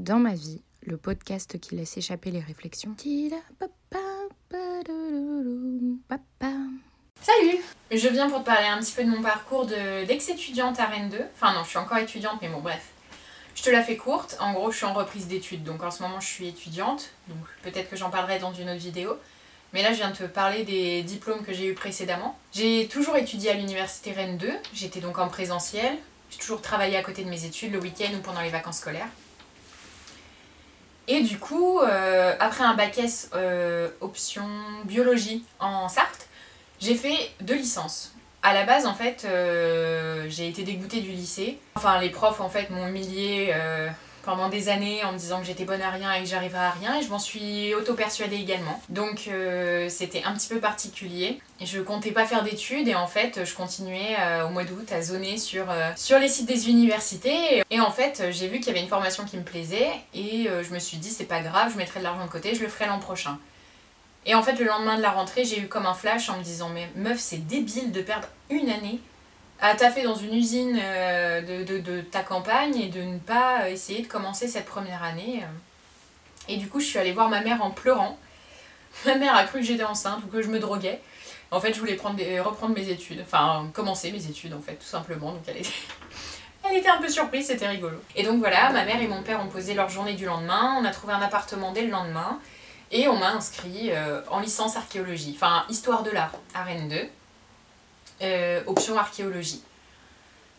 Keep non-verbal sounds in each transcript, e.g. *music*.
Dans ma vie, le podcast qui laisse échapper les réflexions. Salut Je viens pour te parler un petit peu de mon parcours d'ex-étudiante à Rennes 2. Enfin non, je suis encore étudiante, mais bon bref. Je te la fais courte. En gros, je suis en reprise d'études, donc en ce moment je suis étudiante. Donc peut-être que j'en parlerai dans une autre vidéo. Mais là, je viens de te parler des diplômes que j'ai eu précédemment. J'ai toujours étudié à l'université Rennes 2. J'étais donc en présentiel. J'ai toujours travaillé à côté de mes études le week-end ou pendant les vacances scolaires. Et du coup, euh, après un bac S euh, option biologie en Sarthe, j'ai fait deux licences. À la base, en fait, euh, j'ai été dégoûtée du lycée. Enfin, les profs, en fait, m'ont humiliée pendant des années en me disant que j'étais bonne à rien et que j'arriverais à rien et je m'en suis auto-persuadée également. Donc euh, c'était un petit peu particulier. Je comptais pas faire d'études et en fait je continuais euh, au mois d'août à zoner sur, euh, sur les sites des universités et en fait j'ai vu qu'il y avait une formation qui me plaisait et je me suis dit c'est pas grave, je mettrai de l'argent de côté, je le ferai l'an prochain. Et en fait le lendemain de la rentrée j'ai eu comme un flash en me disant mais meuf c'est débile de perdre une année à taffer dans une usine euh, de, de, ta campagne et de ne pas essayer de commencer cette première année. Et du coup, je suis allée voir ma mère en pleurant. *laughs* Ma mère a cru que j'étais enceinte ou que je me droguais. En fait, je voulais prendre reprendre mes études, enfin commencer mes études en fait, tout simplement. Donc elle était, *laughs* elle était un peu surprise, c'était rigolo. Et donc voilà, ma mère et mon père ont posé leur journée du lendemain. On a trouvé un appartement dès le lendemain et on m'a inscrit euh, en licence archéologie, enfin histoire de l'art à Rennes 2. Euh, option archéologie.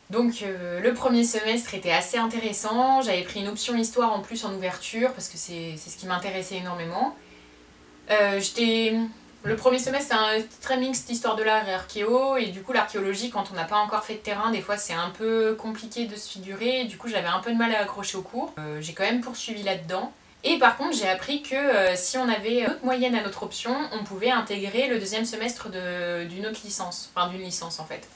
Donc euh, le premier semestre était assez intéressant, j'avais pris une option histoire en plus en ouverture parce que c'est ce qui m'intéressait énormément. Euh. Le premier semestre c'est un très mixte histoire de l'art et archéo et du coup l'archéologie quand on n'a pas encore fait de terrain des fois c'est un peu compliqué de se figurer du coup j'avais un peu de mal à accrocher au cours. j'ai quand même poursuivi là-dedans. Et par contre, j'ai appris que euh, si on avait une autre moyenne à notre option, on pouvait intégrer le deuxième semestre d'une autre licence, enfin d'une licence en fait.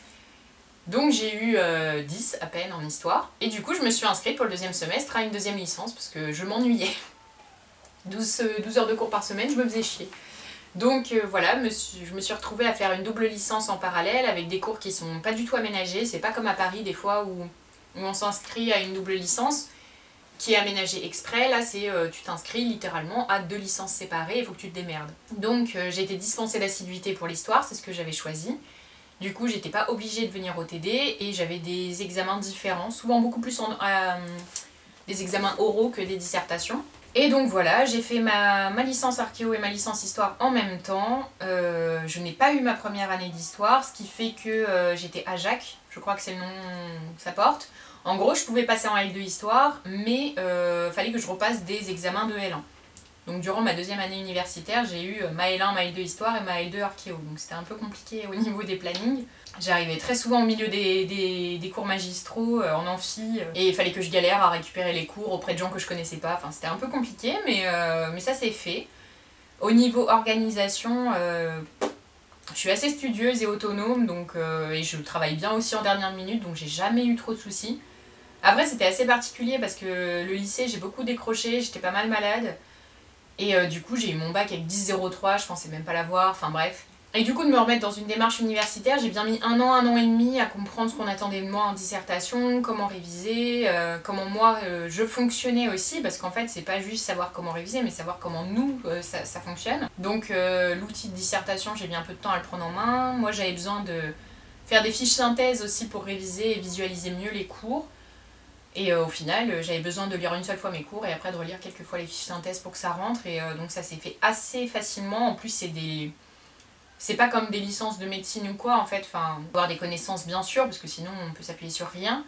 Donc j'ai eu 10 euh, à peine en histoire. Et du coup, je me suis inscrite pour le deuxième semestre à une deuxième licence parce que je m'ennuyais. *laughs* 12, 12, heures de cours par semaine, je me faisais chier. Donc euh, voilà, je me suis retrouvée à faire une double licence en parallèle avec des cours qui sont pas du tout aménagés. C'est pas comme à Paris des fois où, où on s'inscrit à une double licence qui est aménagé exprès. Là, c'est euh, tu t'inscris littéralement à deux licences séparées, il faut que tu te démerdes. Donc, euh, j'ai été dispensée d'assiduité pour l'histoire, c'est ce que j'avais choisi. Du coup, j'étais pas obligée de venir au TD et j'avais des examens différents, souvent beaucoup plus euh, des examens oraux que des dissertations. Et donc voilà, j'ai fait ma, ma, licence archéo et ma licence histoire en même temps. je n'ai pas eu ma première année d'histoire, ce qui fait que j'étais à Jacques, je crois que c'est le nom que ça porte. En gros, je pouvais passer en L2 histoire, mais euh, fallait que je repasse des examens de L1. Donc durant ma deuxième année universitaire, j'ai eu euh, ma L1, ma L2 histoire et ma L2 archéo. Donc c'était un peu compliqué au niveau des plannings. J'arrivais très souvent au milieu des, cours magistraux, euh, en amphi, et il fallait que je galère à récupérer les cours auprès de gens que je connaissais pas. Enfin, c'était un peu compliqué, mais, mais ça s'est fait. Au niveau organisation, je suis assez studieuse et autonome, donc, et je travaille bien aussi en dernière minute, donc j'ai jamais eu trop de soucis. Après, c'était assez particulier parce que le lycée, j'ai beaucoup décroché, j'étais pas mal malade. Et euh, du coup, j'ai eu mon bac avec 10,03, je pensais même pas l'avoir, enfin bref. Et du coup, de me remettre dans une démarche universitaire, j'ai bien mis un an, un an et demi à comprendre ce qu'on attendait de moi en dissertation, comment réviser, euh, comment moi euh, je fonctionnais aussi, parce qu'en fait, c'est pas juste savoir comment réviser, mais savoir comment nous ça, ça, fonctionne. Donc, l'outil de dissertation, j'ai mis un peu de temps à le prendre en main. Moi, j'avais besoin de faire des fiches synthèses aussi pour réviser et visualiser mieux les cours. Et euh, au final, euh, j'avais besoin de lire une seule fois mes cours et après de relire quelques fois les fiches synthèse pour que ça rentre. Et euh, donc ça s'est fait assez facilement. En plus, c'est des. C'est pas comme des licences de médecine ou quoi en fait. Enfin, avoir des connaissances bien sûr, parce que sinon on peut s'appuyer sur rien.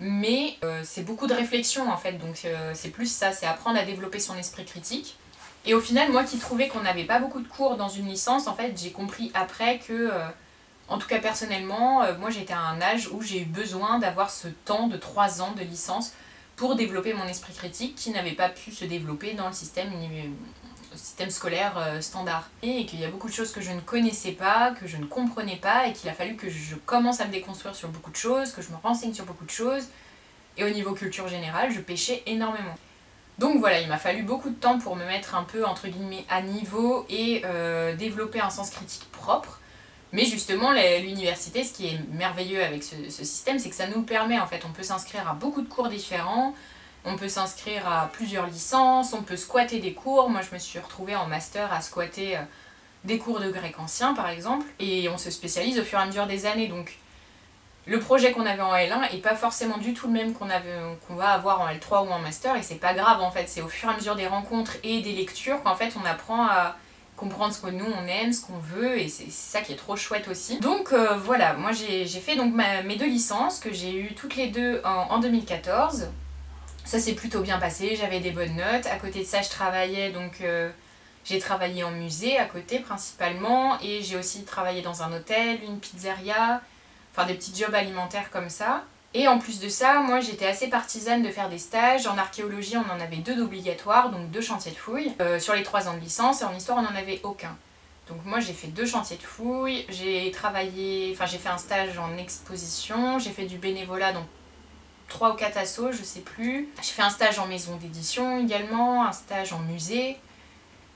Mais c'est beaucoup de réflexion en fait. Donc c'est plus ça, c'est apprendre à développer son esprit critique. Et au final, moi qui trouvais qu'on n'avait pas beaucoup de cours dans une licence, en fait, j'ai compris après que en tout cas, personnellement, euh, moi j'étais à un âge où j'ai eu besoin d'avoir ce temps de 3 ans de licence pour développer mon esprit critique qui n'avait pas pu se développer dans le système, système scolaire euh, standard. Et qu'il y a beaucoup de choses que je ne connaissais pas, que je ne comprenais pas, et qu'il a fallu que je commence à me déconstruire sur beaucoup de choses, que je me renseigne sur beaucoup de choses. Et au niveau culture générale, je pêchais énormément. Donc voilà, il m'a fallu beaucoup de temps pour me mettre un peu entre guillemets à niveau et euh, développer un sens critique propre. Mais justement, l'université, ce qui est merveilleux avec ce, système, c'est que ça nous permet, en fait, on peut s'inscrire à beaucoup de cours différents, On peut s'inscrire à plusieurs licences, on peut squatter des cours. Moi, je me suis retrouvée en master à squatter euh, des cours de grec ancien, par exemple. Et on se spécialise au fur et à mesure des années. Donc, le projet qu'on avait en L1 est pas forcément du tout le même qu'on va avoir en L3 ou en master. Et c'est pas grave, en fait. C'est au fur et à mesure des rencontres et des lectures qu'en fait, on apprend à comprendre ce que nous on aime, ce qu'on veut, et c'est ça qui est trop chouette aussi. Donc euh, voilà, moi j'ai fait donc mes deux licences que j'ai eues toutes les deux en 2014. Ça s'est plutôt bien passé, j'avais des bonnes notes. À côté de ça, je travaillais donc. Euh, j'ai travaillé en musée à côté principalement et j'ai aussi travaillé dans un hôtel, une pizzeria, enfin des petits jobs alimentaires comme ça. Et en plus de ça, moi j'étais assez partisane de faire des stages. En archéologie, on en avait deux d'obligatoires, donc deux chantiers de fouilles. Euh, sur les trois ans de licence, et en histoire, on n'en avait aucun. Donc moi j'ai fait deux chantiers de fouilles, j'ai travaillé, enfin j'ai fait un stage en exposition, j'ai fait du bénévolat dans 3 ou 4 assos, je sais plus. J'ai fait un stage en maison d'édition également, un stage en musée.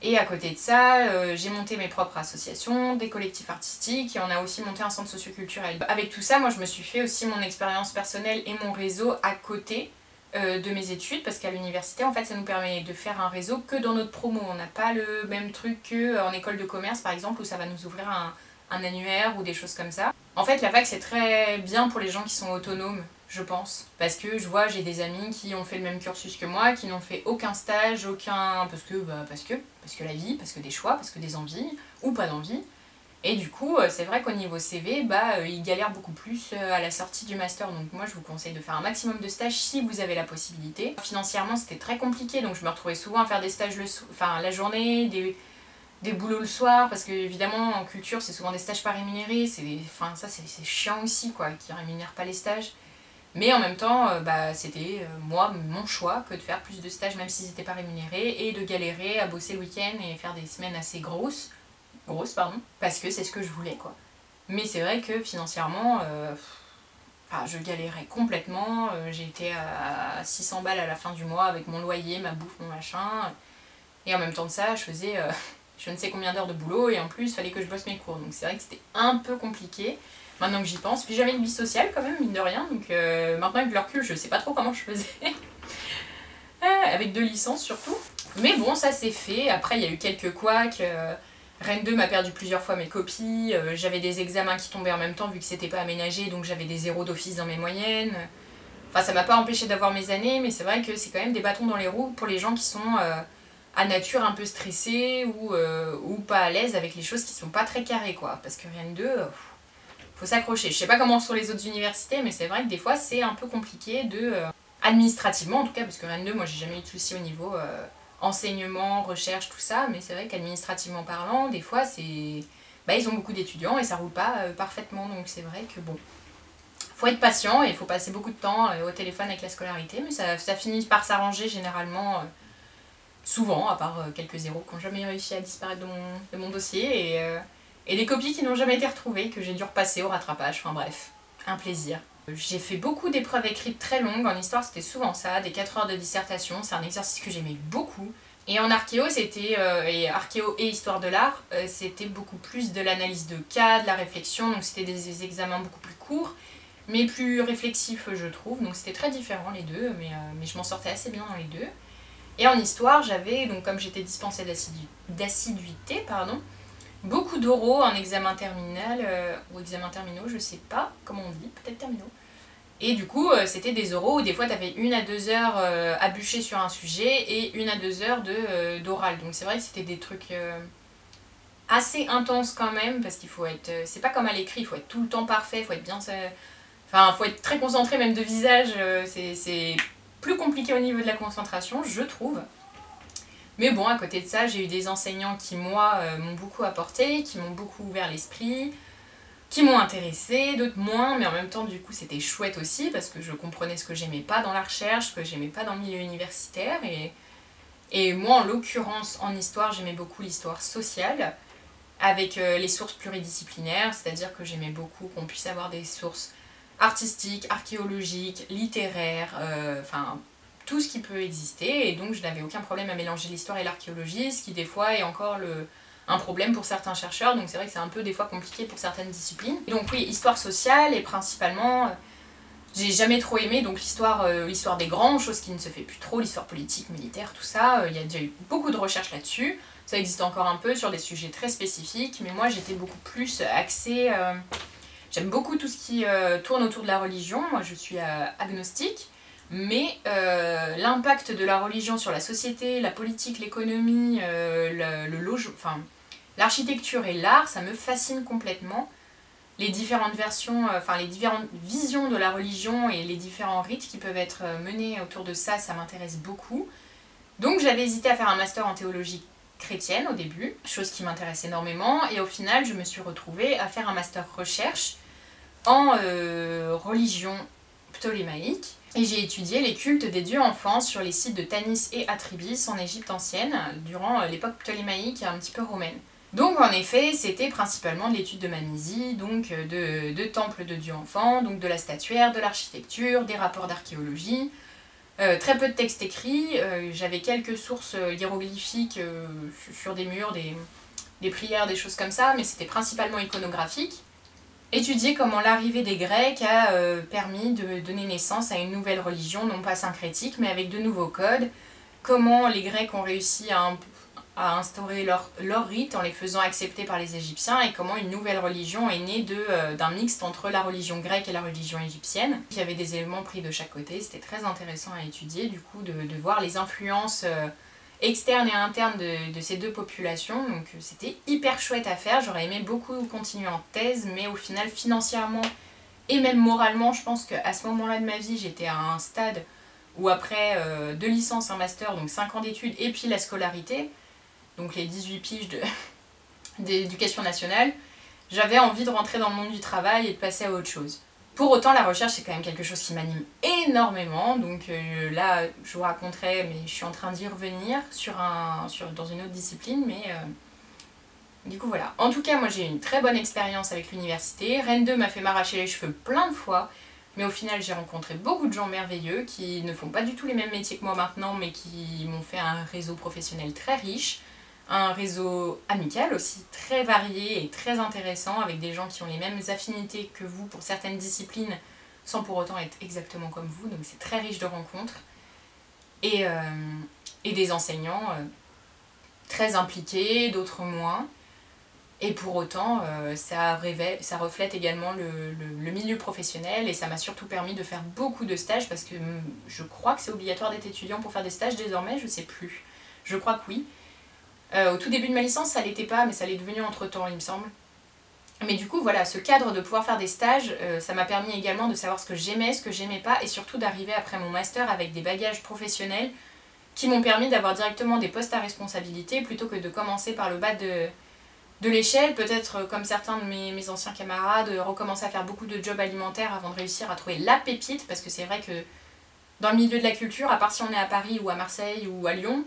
Et à côté de ça, euh, j'ai monté mes propres associations, des collectifs artistiques et on a aussi monté un centre socioculturel. Avec tout ça, moi je me suis fait aussi mon expérience personnelle et mon réseau à côté euh, de mes études parce qu'à l'université, en fait, ça nous permet de faire un réseau que dans notre promo. On n'a pas le même truc qu'en école de commerce par exemple où ça va nous ouvrir un, un annuaire ou des choses comme ça. En fait, la fac c'est très bien pour les gens qui sont autonomes je pense. Parce que je vois, j'ai des amis qui ont fait le même cursus que moi, qui n'ont fait aucun stage, aucun. Parce que, bah, parce que, parce que la vie, parce que des choix, parce que des envies, ou pas d'envie. Et du coup, euh, c'est vrai qu'au niveau CV, bah, euh, ils galèrent beaucoup plus euh, à la sortie du master. Donc moi, je vous conseille de faire un maximum de stages si vous avez la possibilité. Financièrement, c'était très compliqué, donc je me retrouvais souvent à faire des stages le enfin, la journée, des, des boulots le soir, parce que évidemment, en culture, c'est souvent des stages pas rémunérés. C'est Enfin, ça, c'est chiant aussi, quoi, qui rémunèrent pas les stages. Mais en même temps, euh, bah, c'était euh, moi, mon choix, que de faire plus de stages même s'ils n'étaient pas rémunérés, et de galérer à bosser le week-end et faire des semaines assez grosses, grosses pardon, parce que c'est ce que je voulais quoi. Mais c'est vrai que financièrement, euh, je galérais complètement, j'étais à 600 balles à la fin du mois avec mon loyer, ma bouffe, mon machin, et en même temps de ça, je faisais je ne sais combien d'heures de boulot, et en plus, il fallait que je bosse mes cours, donc c'est vrai que c'était un peu compliqué maintenant que j'y pense. Puis j'avais une vie sociale quand même, mine de rien. Donc euh, maintenant avec le recul, je sais pas trop comment je faisais. Euh, *laughs* avec deux licences surtout. Mais bon, ça c'est fait. Après, il y a eu quelques couacs. Euh, Rennes 2 m'a perdu plusieurs fois mes copies. j'avais des examens qui tombaient en même temps vu que c'était pas aménagé. Donc j'avais des zéros d'office dans mes moyennes. Enfin, ça m'a pas empêché d'avoir mes années. Mais c'est vrai que c'est quand même des bâtons dans les roues pour les gens qui sont à nature un peu stressés ou, ou pas à l'aise avec les choses qui sont pas très carrées quoi. Parce que Rennes 2 faut s'accrocher. Je sais pas comment sont les autres universités, mais c'est vrai que des fois c'est un peu compliqué de. Euh, administrativement en tout cas, parce que Rennes 2, moi j'ai jamais eu de soucis au niveau euh, enseignement, recherche, tout ça, mais c'est vrai qu'administrativement parlant, des fois c'est. Bah, ils ont beaucoup d'étudiants et ça roule pas euh, parfaitement, donc c'est vrai que bon. Faut être patient et il faut passer beaucoup de temps au téléphone avec la scolarité, mais ça finit par s'arranger généralement souvent, à part quelques zéros qui n'ont jamais réussi à disparaître de mon, dossier. Et, et des copies qui n'ont jamais été retrouvées, que j'ai dû repasser au rattrapage, enfin bref, un plaisir. J'ai fait beaucoup d'épreuves écrites très longues, en histoire c'était souvent ça, des 4 heures de dissertation, c'est un exercice que j'aimais beaucoup. Et en archéo, c'était, euh, et archéo et histoire de l'art, euh, c'était beaucoup plus de l'analyse de cas, de la réflexion, donc c'était des examens beaucoup plus courts, mais plus réflexifs je trouve, donc c'était très différent les deux, mais, euh, mais je m'en sortais assez bien dans les deux. Et en histoire, j'avais, donc comme j'étais dispensée d'assiduité, pardon, beaucoup d'oraux en examen terminal euh, ou examen terminaux, je sais pas comment on dit, peut-être terminaux. Et du coup, euh, c'était des oraux où des fois tu avais une à deux heures euh, à bûcher sur un sujet et une à deux heures d'oral. Donc c'est vrai que c'était des trucs assez intenses quand même parce qu'il faut être. c'est pas comme à l'écrit, il faut être tout le temps parfait, il faut être bien. Enfin, il faut être très concentré même de visage. c'est plus compliqué au niveau de la concentration, je trouve. Mais bon, à côté de ça, j'ai eu des enseignants qui, moi, euh, m'ont beaucoup apporté, qui m'ont beaucoup ouvert l'esprit, qui m'ont intéressé, d'autres moins, mais en même temps, du coup, c'était chouette aussi parce que je comprenais ce que j'aimais pas dans la recherche, que j'aimais pas dans le milieu universitaire. Et, et moi, en l'occurrence, en histoire, j'aimais beaucoup l'histoire sociale avec euh, les sources pluridisciplinaires, c'est-à-dire que j'aimais beaucoup qu'on puisse avoir des sources artistiques, archéologiques, littéraires, euh, enfin tout ce qui peut exister, et donc je n'avais aucun problème à mélanger l'histoire et l'archéologie, ce qui des fois est encore le, un problème pour certains chercheurs, donc c'est vrai que c'est un peu des fois compliqué pour certaines disciplines. donc oui, histoire sociale et principalement euh, J'ai jamais trop aimé donc l'histoire euh, l'histoire des grands, chose qui ne se fait plus trop, l'histoire politique, militaire, tout ça. Il y a déjà eu beaucoup de recherches là-dessus. Ça existe encore un peu sur des sujets très spécifiques, mais moi j'étais beaucoup plus axée. J'aime beaucoup tout ce qui euh, tourne autour de la religion. Moi je suis euh, agnostique, mais euh, l'impact de la religion sur la société, la politique, l'économie, le, l'architecture et l'art, ça me fascine complètement les différentes versions, enfin les différentes visions de la religion et les différents rites qui peuvent être menés autour de ça, ça m'intéresse beaucoup. Donc j'avais hésité à faire un master en théologie chrétienne au début, chose qui m'intéresse énormément, et au final je me suis retrouvée à faire un master recherche en euh, religion ptolémaïque. Et j'ai étudié les cultes des dieux enfants sur les sites de Tanis et Atribis en Égypte ancienne, durant euh, l'époque ptolémaïque un petit peu romaine. Donc en effet, c'était principalement de l'étude de Manisie, donc euh, de, temples de dieux enfants, donc de la statuaire, de l'architecture, des rapports d'archéologie. Très peu de textes écrits, j'avais quelques sources hiéroglyphiques sur des murs, des prières, des choses comme ça, mais c'était principalement iconographique. Étudier comment l'arrivée des Grecs a euh, permis de donner naissance à une nouvelle religion, non pas syncrétique, mais avec de nouveaux codes. Comment les Grecs ont réussi à, instaurer leur, leur rite en les faisant accepter par les Égyptiens et comment une nouvelle religion est née euh, d'un mixte entre la religion grecque et la religion égyptienne. Il y avait des éléments pris de chaque côté, c'était très intéressant à étudier du coup de, de voir les influences euh, externes et internes de, ces deux populations. Donc euh, c'était hyper chouette à faire, j'aurais aimé beaucoup continuer en thèse, mais au final financièrement et même moralement, je pense qu'à ce moment-là de ma vie, j'étais à un stade où après euh, deux licences, un master, donc 5 ans d'études, et puis la scolarité, donc les 18 piges *laughs* d'éducation nationale, j'avais envie de rentrer dans le monde du travail et de passer à autre chose. Pour autant, la recherche, c'est quand même quelque chose qui m'anime énormément. Donc euh, là, je vous raconterai, mais je suis en train d'y revenir dans une autre discipline. Mais euh, du coup, voilà. En tout cas, moi, j'ai une très bonne expérience avec l'université. Rennes 2 m'a fait m'arracher les cheveux plein de fois. Mais au final, j'ai rencontré beaucoup de gens merveilleux qui ne font pas du tout les mêmes métiers que moi maintenant, mais qui m'ont fait un réseau professionnel très riche un réseau amical aussi très varié et très intéressant avec des gens qui ont les mêmes affinités que vous pour certaines disciplines sans pour autant être exactement comme vous. Donc c'est très riche de rencontres. Et, euh, des enseignants euh, très impliqués, d'autres moins. Et pour autant, euh, ça, reflète également le, milieu professionnel et ça m'a surtout permis de faire beaucoup de stages parce que hum, je crois que c'est obligatoire d'être étudiant pour faire des stages désormais, je sais plus. Je crois que oui. Euh, au tout début de ma licence, ça l'était pas, mais ça l'est devenu entre temps, il me semble. Mais du coup, voilà, ce cadre de pouvoir faire des stages, euh, ça m'a permis également de savoir ce que j'aimais, ce que j'aimais pas, et surtout d'arriver après mon master avec des bagages professionnels qui m'ont permis d'avoir directement des postes à responsabilité plutôt que de commencer par le bas de, l'échelle. Peut-être, euh, comme certains de mes, mes anciens camarades, recommencer à faire beaucoup de jobs alimentaires avant de réussir à trouver la pépite, parce que c'est vrai que dans le milieu de la culture, à part si on est à Paris ou à Marseille ou à Lyon,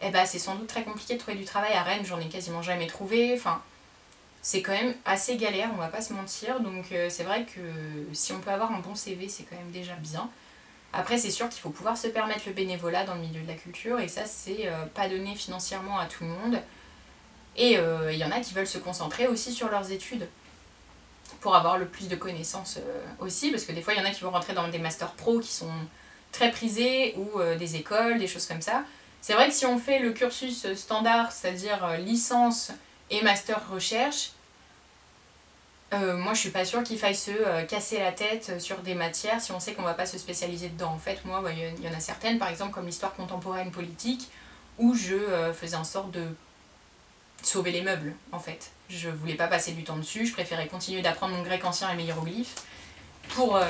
eh ben, c'est sans doute très compliqué de trouver du travail à Rennes, j'en ai quasiment jamais trouvé. Enfin, c'est quand même assez galère, on va pas se mentir. Donc euh, c'est vrai que si on peut avoir un bon CV, c'est quand même déjà bien. Après, c'est sûr qu'il faut pouvoir se permettre le bénévolat dans le milieu de la culture, et ça, c'est euh, pas donné financièrement à tout le monde. Et euh, il y en a qui veulent se concentrer aussi sur leurs études pour avoir le plus de connaissances aussi, parce que des fois, il y en a qui vont rentrer dans des masters pro qui sont très prisés, ou des écoles, des choses comme ça. C'est vrai que si on fait le cursus standard, c'est-à-dire euh, licence et master recherche, euh, moi je suis pas sûre qu'il faille se euh, casser la tête sur des matières si on sait qu'on va pas se spécialiser dedans. En fait, moi, bah, il y, en a certaines, par exemple comme l'histoire contemporaine politique, où je faisais en sorte de sauver les meubles, en fait. Je voulais pas passer du temps dessus, je préférais continuer d'apprendre mon grec ancien et mes hiéroglyphes pour,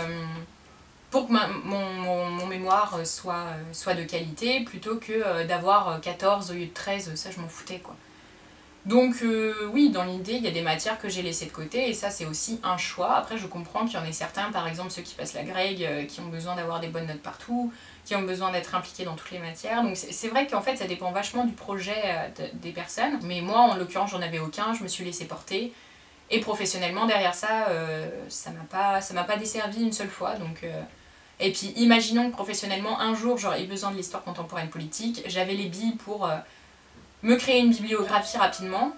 pour que ma- mon, mon, mémoire soit, euh, soit de qualité plutôt que euh, d'avoir euh, 14 au lieu de 13, ça je m'en foutais quoi. Donc euh, oui, dans l'idée, il y a des matières que j'ai laissées de côté et ça c'est aussi un choix. Après je comprends qu'il y en ait certains, par exemple ceux qui passent la grègue, euh, qui ont besoin d'avoir des bonnes notes partout, qui ont besoin d'être impliqués dans toutes les matières. Donc c'est vrai qu'en fait ça dépend vachement du projet euh, de- des personnes. Mais moi en l'occurrence j'en avais aucun, je me suis laissée porter. Et professionnellement derrière ça, euh, ça m'a pas, ça pas desservi une seule fois. Donc, euh, Et puis imaginons que professionnellement un jour j'aurais besoin de l'histoire contemporaine politique, j'avais les billes pour euh, me créer une bibliographie rapidement.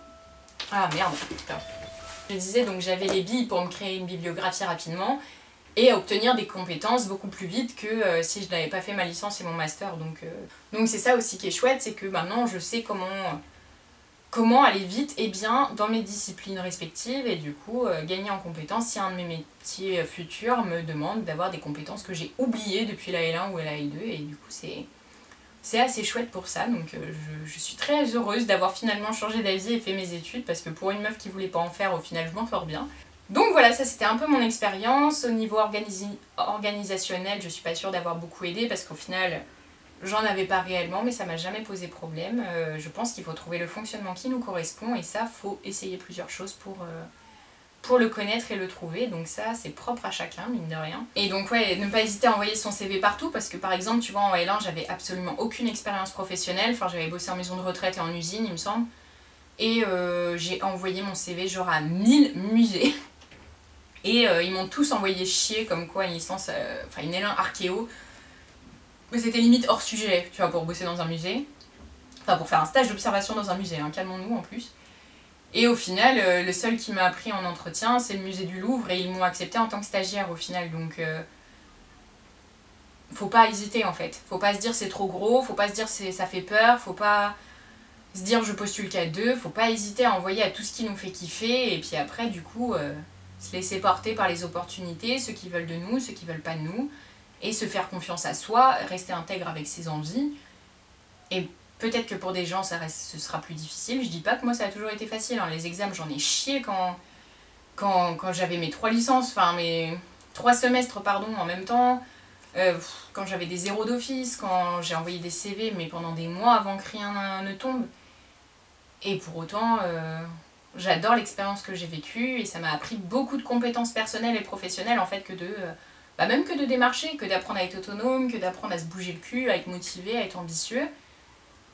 Ah merde, putain. Je disais donc j'avais les billes pour me créer une bibliographie rapidement. et obtenir des compétences beaucoup plus vite que euh, si je n'avais pas fait ma licence et mon master. Donc euh, donc c'est ça aussi qui est chouette, c'est que maintenant je sais comment, comment aller vite et bien dans mes disciplines respectives et du coup euh, gagner en compétences si un de mes métiers futurs me demande d'avoir des compétences que j'ai oubliées depuis la L1 ou la L2 et du coup c'est c'est assez chouette pour ça, donc je, je, suis très heureuse d'avoir finalement changé d'avis et fait mes études parce que pour une meuf qui voulait pas en faire, au final je m'en sors bien. Donc voilà, ça c'était un peu mon expérience. Au niveau organisationnel, je suis pas sûre d'avoir beaucoup aidé parce qu'au final, j'en avais pas réellement, mais ça m'a jamais posé problème. Euh, je pense qu'il faut trouver le fonctionnement qui nous correspond et ça, faut essayer plusieurs choses pour, euh, pour le connaître et le trouver. Donc ça, c'est propre à chacun, mine de rien. Et donc ouais, ne pas hésiter à envoyer son CV partout parce que par exemple, tu vois, en L1, j'avais absolument aucune expérience professionnelle. Enfin, j'avais bossé en maison de retraite et en usine, il me semble. Et euh, j'ai envoyé mon CV genre à 1000 musées. *laughs* Et ils m'ont tous envoyé chier comme quoi une licence, enfin une L1 archéo, c'était limite hors sujet, tu vois, pour bosser dans un musée. Enfin, pour faire un stage d'observation dans un musée, hein, calmons-nous en plus. Et au final, euh, le seul qui m'a appris en entretien, c'est le musée du Louvre, et ils m'ont accepté en tant que stagiaire au final, donc... faut pas hésiter en fait. Faut pas se dire c'est trop gros, faut pas se dire ça fait peur, faut pas se dire je postule qu'à deux, faut pas hésiter à envoyer à tout ce qui nous fait kiffer, et puis après, du coup se laisser porter par les opportunités, ceux qui veulent de nous, ceux qui veulent pas de nous, et se faire confiance à soi, rester intègre avec ses envies. Et peut-être que pour des gens, ça reste, ce sera plus difficile. Je dis pas que moi, ça a toujours été facile. Hein. Les examens, j'en ai chié quand, quand, quand j'avais mes trois licences, enfin mes trois semestres, pardon, en même temps. Euh, quand j'avais des zéros d'office, quand j'ai envoyé des CV, mais pendant des mois avant que rien ne tombe. Et pour autant, euh, J'adore l'expérience que j'ai vécue et ça m'a appris beaucoup de compétences personnelles et professionnelles en fait que de... Euh, bah même que de démarcher, que d'apprendre à être autonome, que d'apprendre à se bouger le cul, à être motivé, à être ambitieux.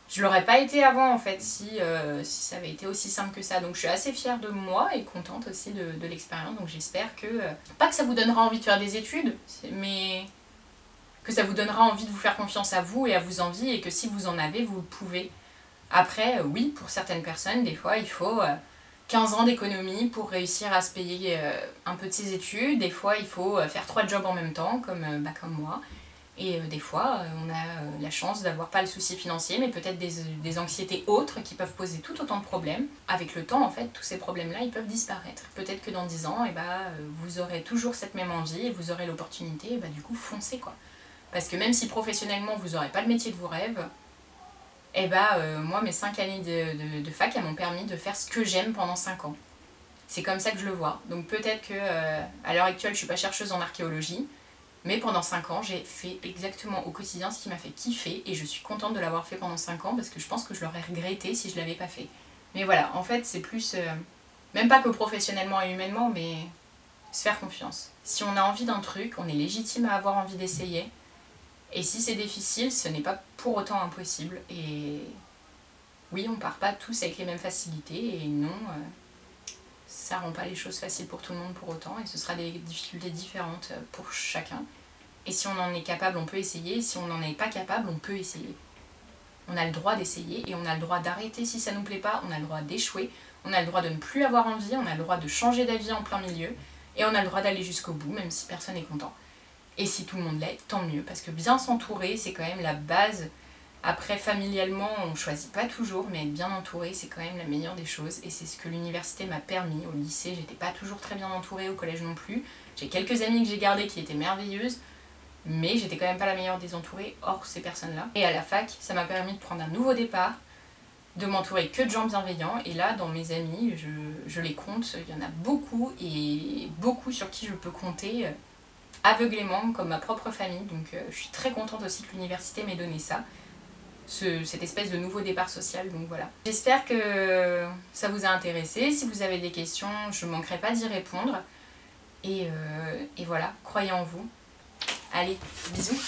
Je l'aurais pas été avant en fait si, euh, ça avait été aussi simple que ça. Donc je suis assez fière de moi et contente aussi de, l'expérience. Donc j'espère que... Euh, pas que ça vous donnera envie de faire des études, mais que ça vous donnera envie de vous faire confiance à vous et à vos envies et que si vous en avez, vous le pouvez. Après, oui, pour certaines personnes, des fois, il faut 15 ans d'économie pour réussir à se payer euh, un peu de ses études. Des fois, il faut euh, faire trois jobs en même temps, comme, euh, bah, comme moi. Et des fois, on a la chance d'avoir pas le souci financier, mais peut-être des, anxiétés autres qui peuvent poser tout autant de problèmes. Avec le temps, en fait, tous ces problèmes-là, ils peuvent disparaître. Peut-être que dans 10 ans, eh bah, vous aurez toujours cette même envie vous aurez l'opportunité, et bah, du coup, foncez quoi. Parce que même si professionnellement, vous n'aurez pas le métier de vos rêves, et eh bah euh, moi mes 5 années de, de, fac elles m'ont permis de faire ce que j'aime pendant 5 ans. C'est comme ça que je le vois. Donc peut-être que euh, à l'heure actuelle je suis pas chercheuse en archéologie, mais pendant 5 ans j'ai fait exactement au quotidien ce qui m'a fait kiffer et je suis contente de l'avoir fait pendant 5 ans parce que je pense que je l'aurais regretté si je l'avais pas fait. Mais voilà, en fait c'est plus, euh, même pas que professionnellement et humainement, mais se faire confiance. Si on a envie d'un truc, on est légitime à avoir envie d'essayer. Et si c'est difficile, ce n'est pas pour autant impossible. Et oui, on part pas tous avec les mêmes facilités. Et non, euh, ça rend pas les choses faciles pour tout le monde pour autant. Et ce sera des difficultés différentes pour chacun. Et si on en est capable, on peut essayer. Si on n'en est pas capable, on peut essayer. On a le droit d'essayer et on a le droit d'arrêter si ça nous plaît pas. On a le droit d'échouer. On a le droit de ne plus avoir envie. On a le droit de changer d'avis en plein milieu. Et on a le droit d'aller jusqu'au bout, même si personne n'est content. Et si tout le monde l'est, tant mieux. Parce que bien s'entourer, c'est quand même la base. Après, familialement, on ne choisit pas toujours, mais être bien entouré, c'est quand même la meilleure des choses. Et c'est ce que l'université m'a permis. Au lycée, j'étais pas toujours très bien entourée, au collège non plus. J'ai quelques amies que j'ai gardées qui étaient merveilleuses, mais j'étais quand même pas la meilleure des entourées, hors ces personnes-là. Et à la fac, ça m'a permis de prendre un nouveau départ, de m'entourer que de gens bienveillants. Et là, dans mes amis, je, je les compte, il y en a beaucoup, et beaucoup sur qui je peux compter aveuglément comme ma propre famille. Donc euh, je suis très contente aussi que l'université m'ait donné ça. Ce, cette espèce de nouveau départ social, donc voilà. J'espère que ça vous a intéressé. Si vous avez des questions, je ne manquerai pas d'y répondre. Et, euh, et voilà, croyez en vous. Allez, bisous